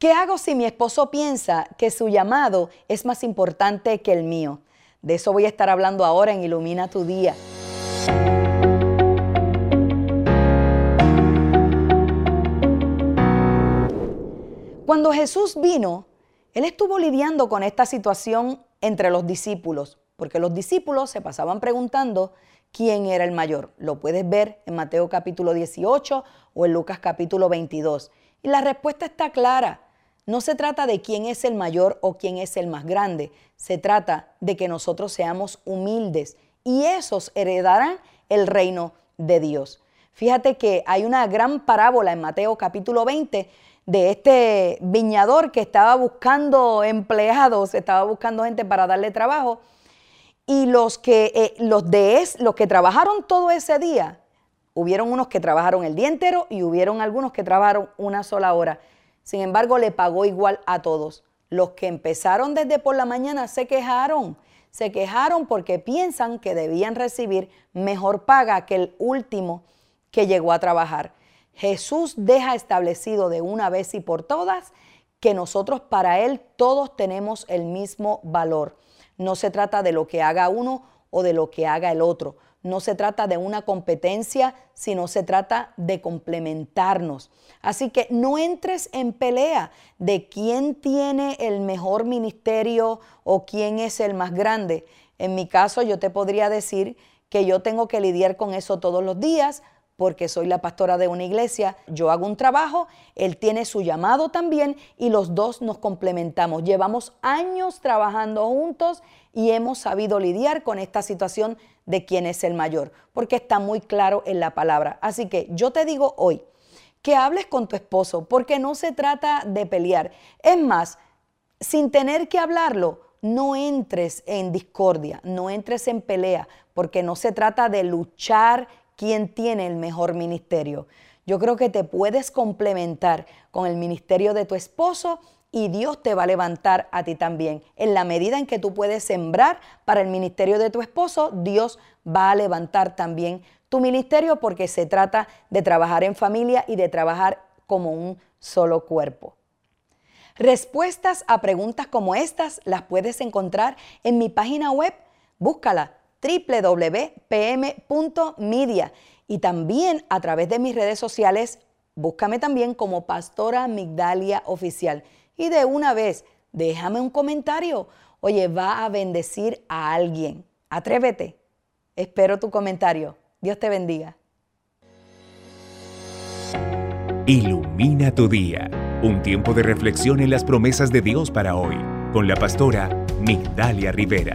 ¿Qué hago si mi esposo piensa que su llamado es más importante que el mío? De eso voy a estar hablando ahora en Ilumina tu Día. Cuando Jesús vino, Él estuvo lidiando con esta situación entre los discípulos, porque los discípulos se pasaban preguntando quién era el mayor. Lo puedes ver en Mateo capítulo 18 o en Lucas capítulo 22. Y la respuesta está clara. No se trata de quién es el mayor o quién es el más grande. Se trata de que nosotros seamos humildes y esos heredarán el reino de Dios. Fíjate que hay una gran parábola en Mateo capítulo 20 de este viñador que estaba buscando empleados, estaba buscando gente para darle trabajo y los que, eh, los de es, los que trabajaron todo ese día, hubieron unos que trabajaron el día entero y hubieron algunos que trabajaron una sola hora. Sin embargo, le pagó igual a todos. Los que empezaron desde por la mañana se quejaron. Se quejaron porque piensan que debían recibir mejor paga que el último que llegó a trabajar. Jesús deja establecido de una vez y por todas que nosotros para Él todos tenemos el mismo valor. No se trata de lo que haga uno o de lo que haga el otro. No se trata de una competencia, sino se trata de complementarnos. Así que no entres en pelea de quién tiene el mejor ministerio o quién es el más grande. En mi caso, yo te podría decir que yo tengo que lidiar con eso todos los días porque soy la pastora de una iglesia, yo hago un trabajo, él tiene su llamado también y los dos nos complementamos. Llevamos años trabajando juntos y hemos sabido lidiar con esta situación de quién es el mayor, porque está muy claro en la palabra. Así que yo te digo hoy que hables con tu esposo, porque no se trata de pelear. Es más, sin tener que hablarlo, no entres en discordia, no entres en pelea, porque no se trata de luchar quién tiene el mejor ministerio. Yo creo que te puedes complementar con el ministerio de tu esposo y Dios te va a levantar a ti también. En la medida en que tú puedes sembrar para el ministerio de tu esposo, Dios va a levantar también tu ministerio porque se trata de trabajar en familia y de trabajar como un solo cuerpo. Respuestas a preguntas como estas las puedes encontrar en mi página web. Búscala www.pm.media y también a través de mis redes sociales, búscame también como Pastora Migdalia Oficial. Y de una vez, déjame un comentario. Oye, va a bendecir a alguien. Atrévete. Espero tu comentario. Dios te bendiga. Ilumina tu día. Un tiempo de reflexión en las promesas de Dios para hoy. Con la pastora Migdalia Rivera.